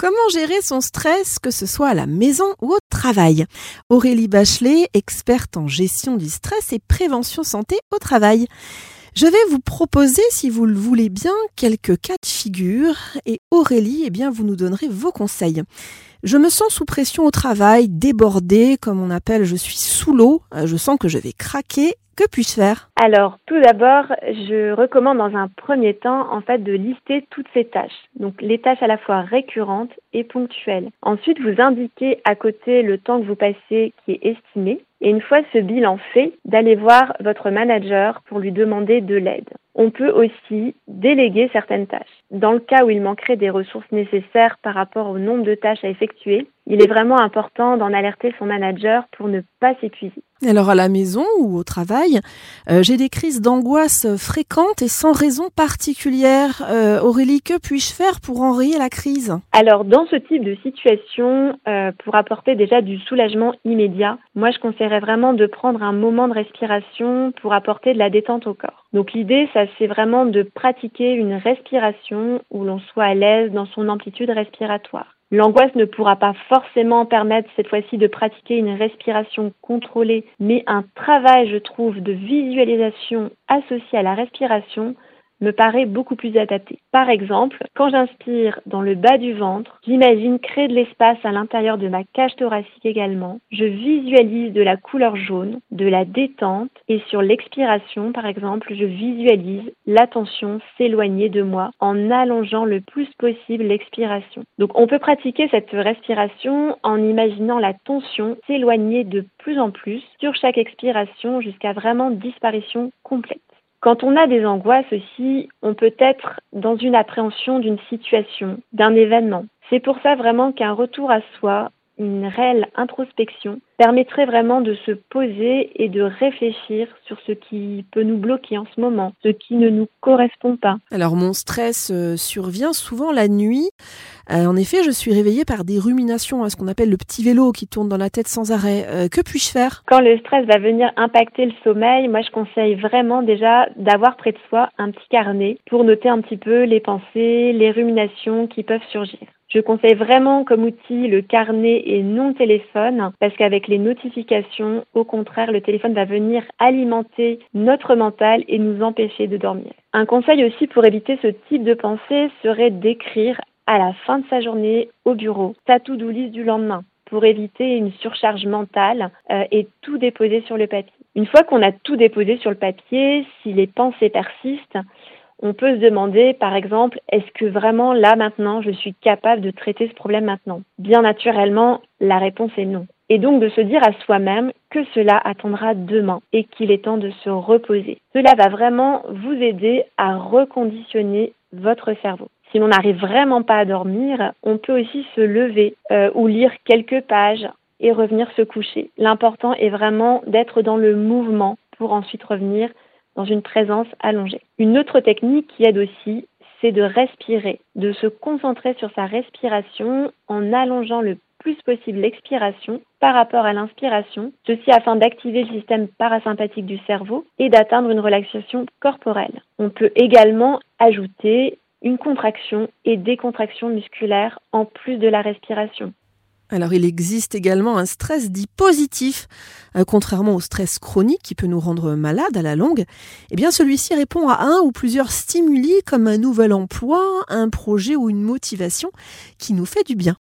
Comment gérer son stress, que ce soit à la maison ou au travail? Aurélie Bachelet, experte en gestion du stress et prévention santé au travail. Je vais vous proposer, si vous le voulez bien, quelques cas de figure et Aurélie, eh bien, vous nous donnerez vos conseils. Je me sens sous pression au travail, débordée, comme on appelle, je suis sous l'eau, euh, je sens que je vais craquer. Que puis-je faire? Alors, tout d'abord, je recommande dans un premier temps, en fait, de lister toutes ces tâches. Donc, les tâches à la fois récurrentes et ponctuelles. Ensuite, vous indiquez à côté le temps que vous passez qui est estimé. Et une fois ce bilan fait, d'aller voir votre manager pour lui demander de l'aide. On peut aussi déléguer certaines tâches. Dans le cas où il manquerait des ressources nécessaires par rapport au nombre de tâches à effectuer, il est vraiment important d'en alerter son manager pour ne pas s'épuiser. Alors à la maison ou au travail, euh, j'ai des crises d'angoisse fréquentes et sans raison particulière. Euh, Aurélie, que puis-je faire pour enrayer la crise? Alors dans ce type de situation, euh, pour apporter déjà du soulagement immédiat, moi je conseillerais vraiment de prendre un moment de respiration pour apporter de la détente au corps. Donc l'idée, ça c'est vraiment de pratiquer une respiration où l'on soit à l'aise dans son amplitude respiratoire. L'angoisse ne pourra pas forcément permettre cette fois-ci de pratiquer une respiration contrôlée, mais un travail, je trouve, de visualisation associé à la respiration me paraît beaucoup plus adapté. Par exemple, quand j'inspire dans le bas du ventre, j'imagine créer de l'espace à l'intérieur de ma cage thoracique également. Je visualise de la couleur jaune, de la détente et sur l'expiration, par exemple, je visualise la tension s'éloigner de moi en allongeant le plus possible l'expiration. Donc on peut pratiquer cette respiration en imaginant la tension s'éloigner de plus en plus sur chaque expiration jusqu'à vraiment disparition complète. Quand on a des angoisses aussi, on peut être dans une appréhension d'une situation, d'un événement. C'est pour ça vraiment qu'un retour à soi, une réelle introspection, permettrait vraiment de se poser et de réfléchir sur ce qui peut nous bloquer en ce moment, ce qui ne nous correspond pas. Alors mon stress euh, survient souvent la nuit. Euh, en effet, je suis réveillée par des ruminations, à ce qu'on appelle le petit vélo qui tourne dans la tête sans arrêt. Euh, que puis-je faire? Quand le stress va venir impacter le sommeil, moi je conseille vraiment déjà d'avoir près de soi un petit carnet pour noter un petit peu les pensées, les ruminations qui peuvent surgir. Je conseille vraiment comme outil le carnet et non téléphone parce qu'avec les notifications, au contraire, le téléphone va venir alimenter notre mental et nous empêcher de dormir. Un conseil aussi pour éviter ce type de pensée serait d'écrire à la fin de sa journée au bureau sa to-do du lendemain pour éviter une surcharge mentale euh, et tout déposer sur le papier. Une fois qu'on a tout déposé sur le papier, si les pensées persistent, on peut se demander, par exemple, est-ce que vraiment là maintenant je suis capable de traiter ce problème maintenant? Bien naturellement, la réponse est non. Et donc de se dire à soi-même que cela attendra demain et qu'il est temps de se reposer. Cela va vraiment vous aider à reconditionner votre cerveau. Si l'on n'arrive vraiment pas à dormir, on peut aussi se lever euh, ou lire quelques pages et revenir se coucher. L'important est vraiment d'être dans le mouvement pour ensuite revenir dans une présence allongée. Une autre technique qui aide aussi, c'est de respirer, de se concentrer sur sa respiration en allongeant le plus possible l'expiration par rapport à l'inspiration, ceci afin d'activer le système parasympathique du cerveau et d'atteindre une relaxation corporelle. On peut également ajouter une contraction et décontraction musculaire en plus de la respiration. Alors il existe également un stress dit positif, euh, contrairement au stress chronique qui peut nous rendre malade à la longue. Eh bien celui-ci répond à un ou plusieurs stimuli comme un nouvel emploi, un projet ou une motivation qui nous fait du bien.